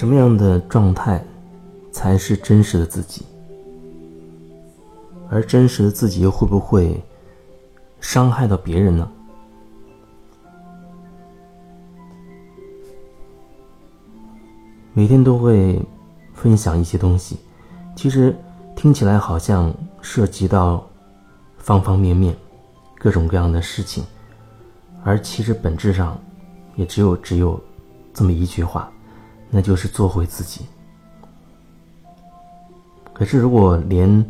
什么样的状态才是真实的自己？而真实的自己又会不会伤害到别人呢？每天都会分享一些东西，其实听起来好像涉及到方方面面、各种各样的事情，而其实本质上也只有只有这么一句话，那就是做回自己。可是如果连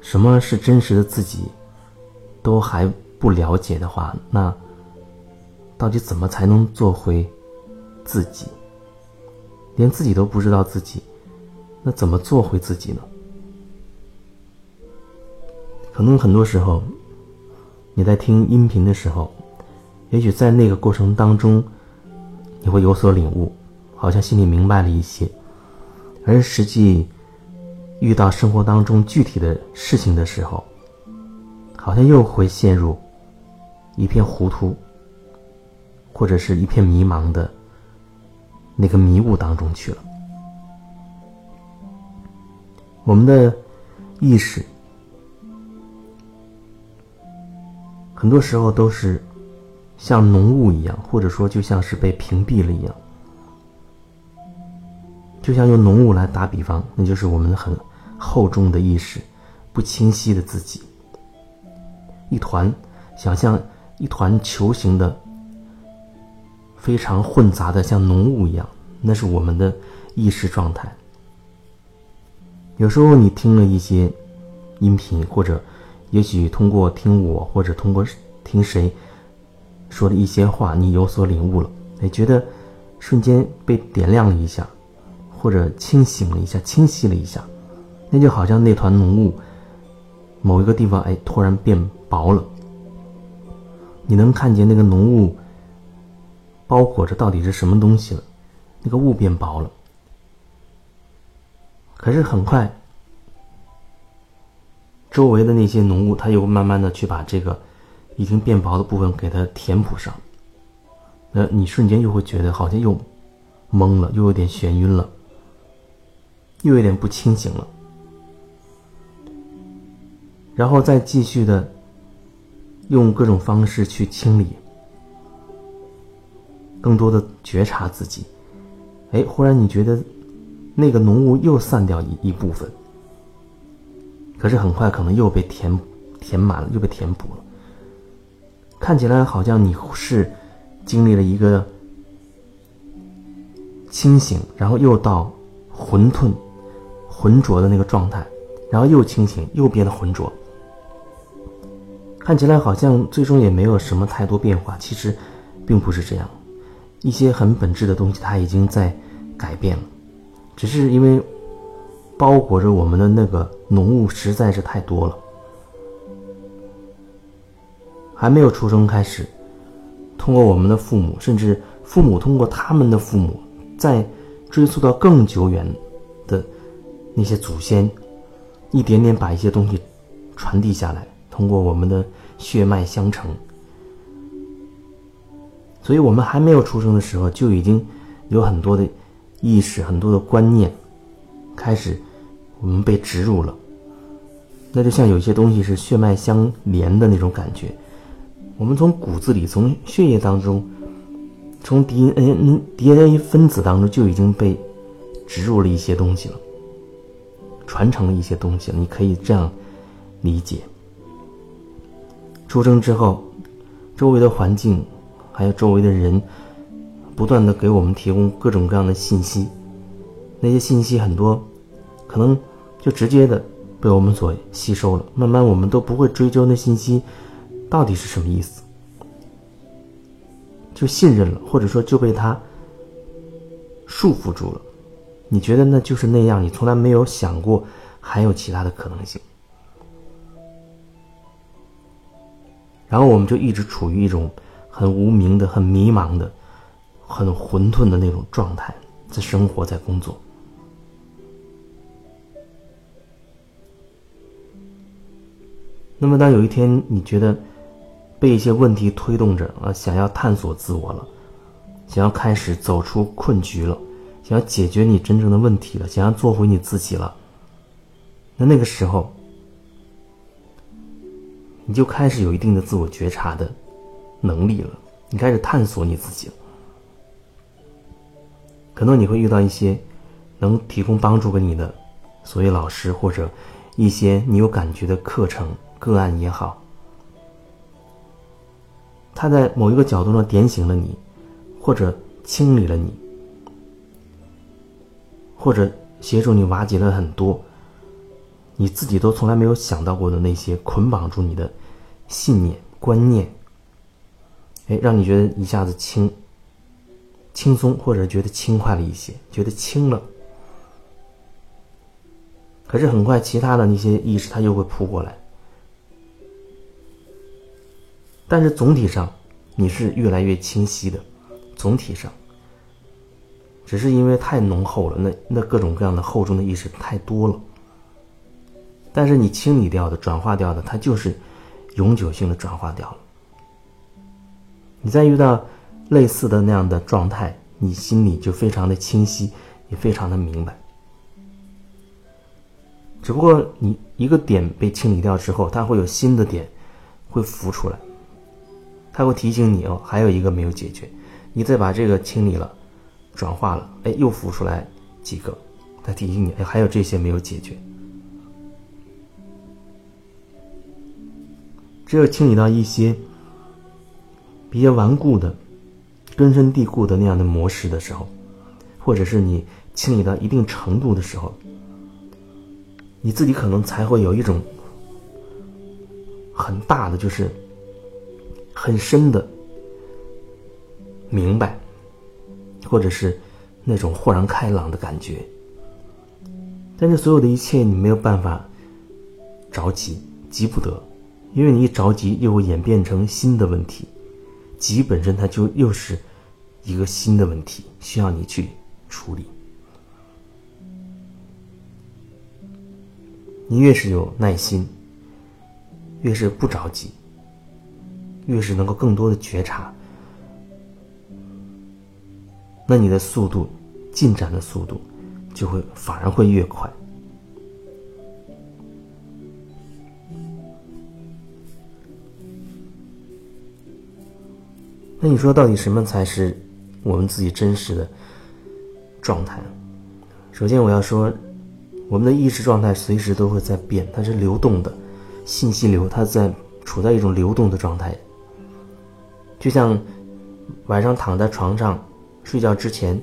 什么是真实的自己都还不了解的话，那到底怎么才能做回自己？连自己都不知道自己，那怎么做回自己呢？可能很多时候，你在听音频的时候，也许在那个过程当中，你会有所领悟，好像心里明白了一些，而实际遇到生活当中具体的事情的时候，好像又会陷入一片糊涂，或者是一片迷茫的。那个迷雾当中去了。我们的意识很多时候都是像浓雾一样，或者说就像是被屏蔽了一样，就像用浓雾来打比方，那就是我们很厚重的意识，不清晰的自己，一团想象一团球形的。非常混杂的，像浓雾一样，那是我们的意识状态。有时候你听了一些音频，或者也许通过听我，或者通过听谁说的一些话，你有所领悟了，哎觉得瞬间被点亮了一下，或者清醒了一下，清晰了一下，那就好像那团浓雾某一个地方哎突然变薄了，你能看见那个浓雾。包裹着到底是什么东西了？那个雾变薄了，可是很快，周围的那些浓雾，它又慢慢的去把这个已经变薄的部分给它填补上。那你瞬间又会觉得好像又懵了，又有点眩晕了，又有点不清醒了，然后再继续的用各种方式去清理。更多的觉察自己，哎，忽然你觉得那个浓雾又散掉一一部分，可是很快可能又被填填满了，又被填补了。看起来好像你是经历了一个清醒，然后又到混沌、浑浊的那个状态，然后又清醒，又变得浑浊。看起来好像最终也没有什么太多变化，其实并不是这样。一些很本质的东西，它已经在改变了，只是因为包裹着我们的那个浓雾实在是太多了。还没有出生开始，通过我们的父母，甚至父母通过他们的父母，再追溯到更久远的那些祖先，一点点把一些东西传递下来，通过我们的血脉相承。所以我们还没有出生的时候，就已经有很多的意识、很多的观念开始我们被植入了。那就像有些东西是血脉相连的那种感觉，我们从骨子里、从血液当中、从 DNA、DNA 分子当中就已经被植入了一些东西了，传承了一些东西。你可以这样理解：出生之后，周围的环境。还有周围的人，不断的给我们提供各种各样的信息，那些信息很多，可能就直接的被我们所吸收了。慢慢我们都不会追究那信息到底是什么意思，就信任了，或者说就被他束缚住了。你觉得那就是那样，你从来没有想过还有其他的可能性，然后我们就一直处于一种。很无名的、很迷茫的、很混沌的那种状态，在生活在工作。那么，当有一天你觉得被一些问题推动着啊，想要探索自我了，想要开始走出困局了，想要解决你真正的问题了，想要做回你自己了，那那个时候，你就开始有一定的自我觉察的能力了，你开始探索你自己了。可能你会遇到一些能提供帮助给你的所谓老师，或者一些你有感觉的课程个案也好，他在某一个角度上点醒了你，或者清理了你。或者协助你瓦解了很多你自己都从来没有想到过的那些捆绑住你的信念观念，哎，让你觉得一下子轻轻松，或者觉得轻快了一些，觉得轻了。可是很快，其他的那些意识它又会扑过来。但是总体上，你是越来越清晰的，总体上。只是因为太浓厚了，那那各种各样的厚重的意识太多了。但是你清理掉的、转化掉的，它就是永久性的转化掉了。你再遇到类似的那样的状态，你心里就非常的清晰，也非常的明白。只不过你一个点被清理掉之后，它会有新的点会浮出来，它会提醒你哦，还有一个没有解决，你再把这个清理了。转化了，哎，又浮出来几个，他提醒你，哎，还有这些没有解决。只有清理到一些比较顽固的、根深蒂固的那样的模式的时候，或者是你清理到一定程度的时候，你自己可能才会有一种很大的，就是很深的明白。或者是那种豁然开朗的感觉，但是所有的一切你没有办法着急，急不得，因为你一着急又会演变成新的问题，急本身它就又是一个新的问题，需要你去处理。你越是有耐心，越是不着急，越是能够更多的觉察。那你的速度，进展的速度，就会反而会越快。那你说，到底什么才是我们自己真实的状态？首先，我要说，我们的意识状态随时都会在变，它是流动的，信息流，它在处在一种流动的状态。就像晚上躺在床上。睡觉之前，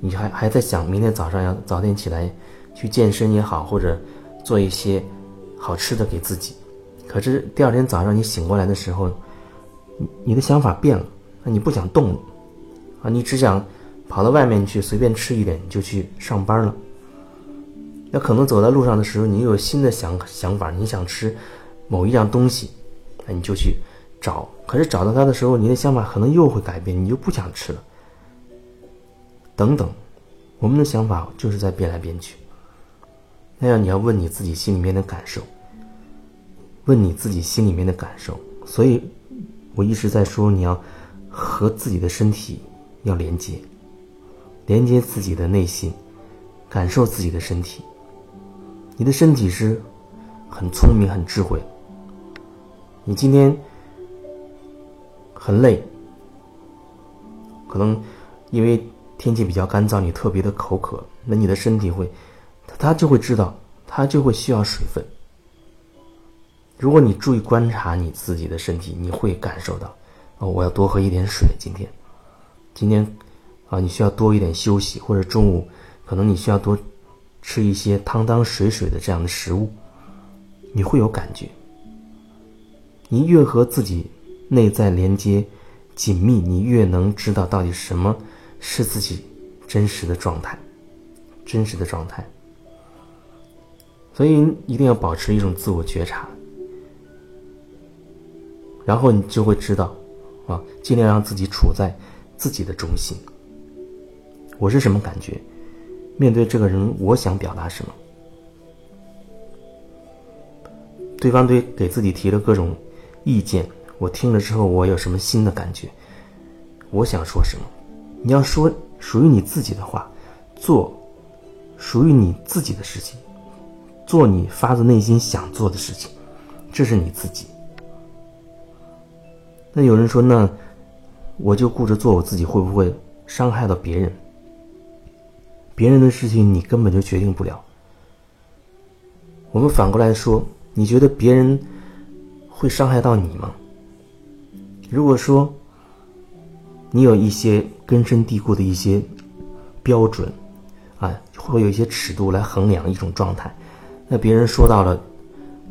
你还还在想明天早上要早点起来，去健身也好，或者做一些好吃的给自己。可是第二天早上你醒过来的时候，你你的想法变了，你不想动了，啊，你只想跑到外面去随便吃一点就去上班了。那可能走在路上的时候，你又有新的想想法，你想吃某一样东西，那你就去找。可是找到它的时候，你的想法可能又会改变，你就不想吃了。等等，我们的想法就是在变来变去。那样你要问你自己心里面的感受，问你自己心里面的感受。所以，我一直在说你要和自己的身体要连接，连接自己的内心，感受自己的身体。你的身体是很聪明、很智慧。你今天很累，可能因为。天气比较干燥，你特别的口渴，那你的身体会，它就会知道，它就会需要水分。如果你注意观察你自己的身体，你会感受到，哦，我要多喝一点水。今天，今天，啊，你需要多一点休息，或者中午，可能你需要多吃一些汤汤水水的这样的食物，你会有感觉。你越和自己内在连接紧密，你越能知道到底什么。是自己真实的状态，真实的状态。所以一定要保持一种自我觉察，然后你就会知道，啊，尽量让自己处在自己的中心。我是什么感觉？面对这个人，我想表达什么？对方对给自己提了各种意见，我听了之后，我有什么新的感觉？我想说什么？你要说属于你自己的话，做属于你自己的事情，做你发自内心想做的事情，这是你自己。那有人说，那我就顾着做我自己，会不会伤害到别人？别人的事情你根本就决定不了。我们反过来说，你觉得别人会伤害到你吗？如果说你有一些根深蒂固的一些标准，啊，会有一些尺度来衡量一种状态，那别人说到了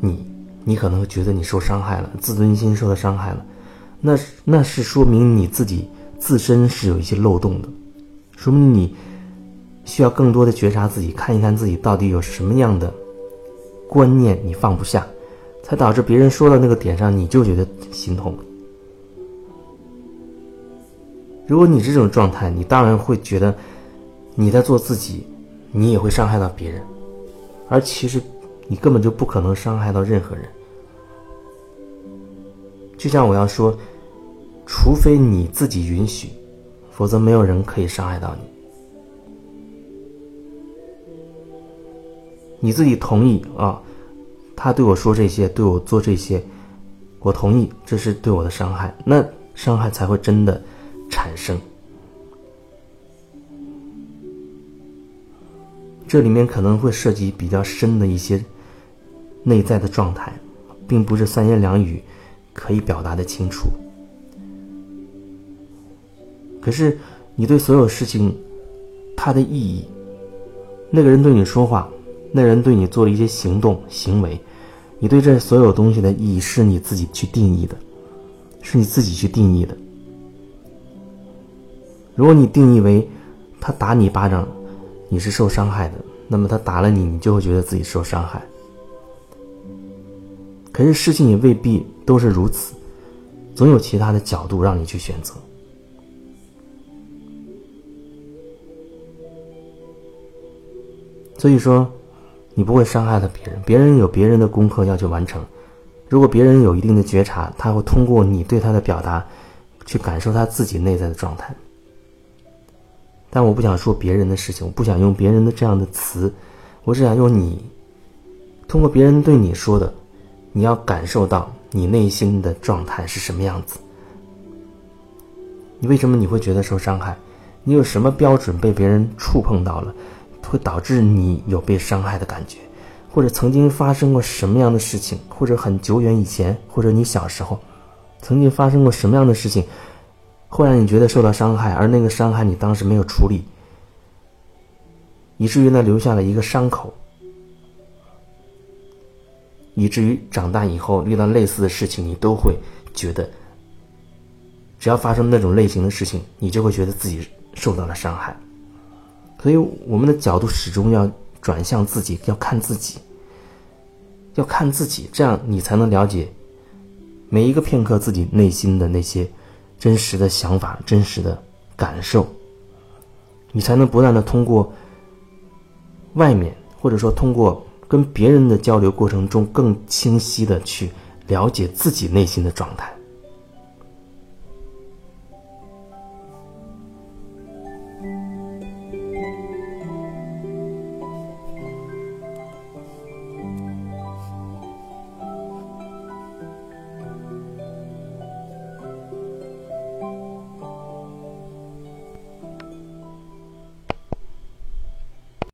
你，你可能觉得你受伤害了，自尊心受到伤害了，那那是说明你自己自身是有一些漏洞的，说明你。需要更多的觉察自己，看一看自己到底有什么样的观念你放不下，才导致别人说到那个点上你就觉得心痛。如果你这种状态，你当然会觉得你在做自己，你也会伤害到别人，而其实你根本就不可能伤害到任何人。就像我要说，除非你自己允许，否则没有人可以伤害到你。你自己同意啊，他对我说这些，对我做这些，我同意，这是对我的伤害，那伤害才会真的产生。这里面可能会涉及比较深的一些内在的状态，并不是三言两语可以表达的清楚。可是你对所有事情它的意义，那个人对你说话。那人对你做了一些行动行为，你对这所有东西的意义是你自己去定义的，是你自己去定义的。如果你定义为他打你巴掌，你是受伤害的，那么他打了你，你就会觉得自己受伤害。可是事情也未必都是如此，总有其他的角度让你去选择。所以说。你不会伤害到别人，别人有别人的功课要去完成。如果别人有一定的觉察，他会通过你对他的表达，去感受他自己内在的状态。但我不想说别人的事情，我不想用别人的这样的词，我只想用你，通过别人对你说的，你要感受到你内心的状态是什么样子。你为什么你会觉得受伤害？你有什么标准被别人触碰到了？会导致你有被伤害的感觉，或者曾经发生过什么样的事情，或者很久远以前，或者你小时候曾经发生过什么样的事情，会让你觉得受到伤害，而那个伤害你当时没有处理，以至于呢留下了一个伤口，以至于长大以后遇到类似的事情，你都会觉得，只要发生那种类型的事情，你就会觉得自己受到了伤害。所以，我们的角度始终要转向自己，要看自己，要看自己，这样你才能了解每一个片刻自己内心的那些真实的想法、真实的感受，你才能不断的通过外面，或者说通过跟别人的交流过程中，更清晰的去了解自己内心的状态。